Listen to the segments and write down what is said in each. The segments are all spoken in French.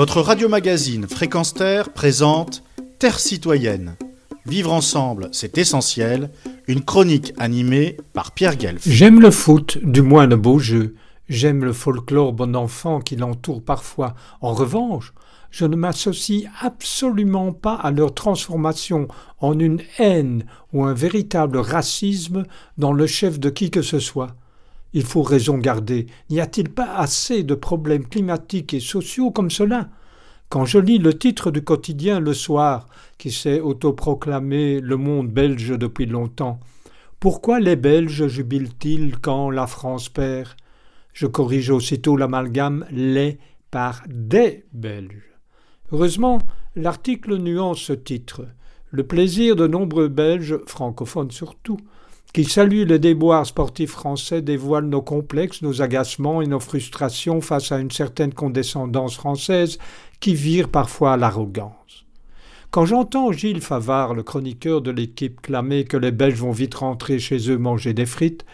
Votre radio-magazine Fréquence Terre présente Terre citoyenne. Vivre ensemble, c'est essentiel. Une chronique animée par Pierre Guelf. J'aime le foot, du moins le beau jeu. J'aime le folklore bon enfant qui l'entoure parfois. En revanche, je ne m'associe absolument pas à leur transformation en une haine ou un véritable racisme dans le chef de qui que ce soit. Il faut raison garder. N'y a-t-il pas assez de problèmes climatiques et sociaux comme cela? Quand je lis le titre du quotidien le soir, qui s'est autoproclamé le monde belge depuis longtemps, pourquoi les Belges jubilent-ils quand la France perd? Je corrige aussitôt l'amalgame les par des Belges. Heureusement, l'article nuance ce titre. Le plaisir de nombreux Belges, francophones surtout, qui saluent le déboire sportif français dévoile nos complexes, nos agacements et nos frustrations face à une certaine condescendance française qui vire parfois l'arrogance. Quand j'entends Gilles Favard, le chroniqueur de l'équipe, clamer que les Belges vont vite rentrer chez eux manger des frites,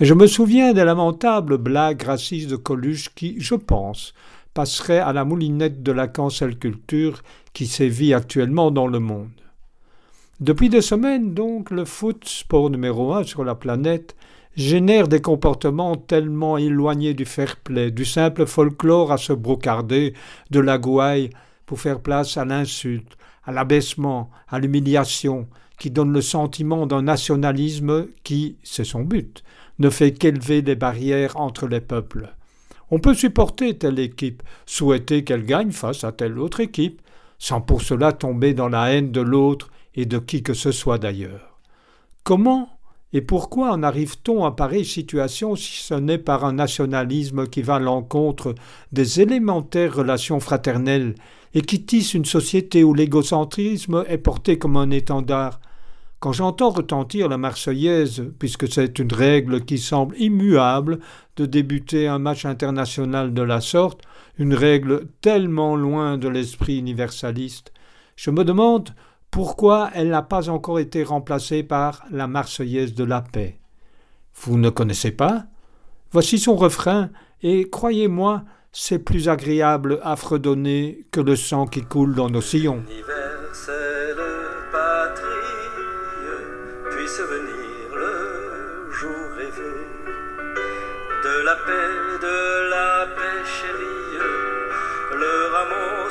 je me souviens des lamentables blagues racistes de Coluche qui, je pense, passeraient à la moulinette de la cancel culture qui sévit actuellement dans le monde. Depuis des semaines, donc, le foot, sport numéro un sur la planète, génère des comportements tellement éloignés du fair-play, du simple folklore à se brocarder, de la gouaille, pour faire place à l'insulte, à l'abaissement, à l'humiliation, qui donne le sentiment d'un nationalisme qui, c'est son but, ne fait qu'élever des barrières entre les peuples. On peut supporter telle équipe, souhaiter qu'elle gagne face à telle autre équipe, sans pour cela tomber dans la haine de l'autre et de qui que ce soit d'ailleurs. Comment et pourquoi en arrive-t-on à pareille situation si ce n'est par un nationalisme qui va à l'encontre des élémentaires relations fraternelles et qui tisse une société où l'égocentrisme est porté comme un étendard? Quand j'entends retentir la Marseillaise, puisque c'est une règle qui semble immuable de débuter un match international de la sorte, une règle tellement loin de l'esprit universaliste, je me demande pourquoi elle n'a pas encore été remplacée par la Marseillaise de la paix? Vous ne connaissez pas? Voici son refrain, et croyez-moi, c'est plus agréable à fredonner que le sang qui coule dans nos sillons. de la paix, de la paix chérie, le rameau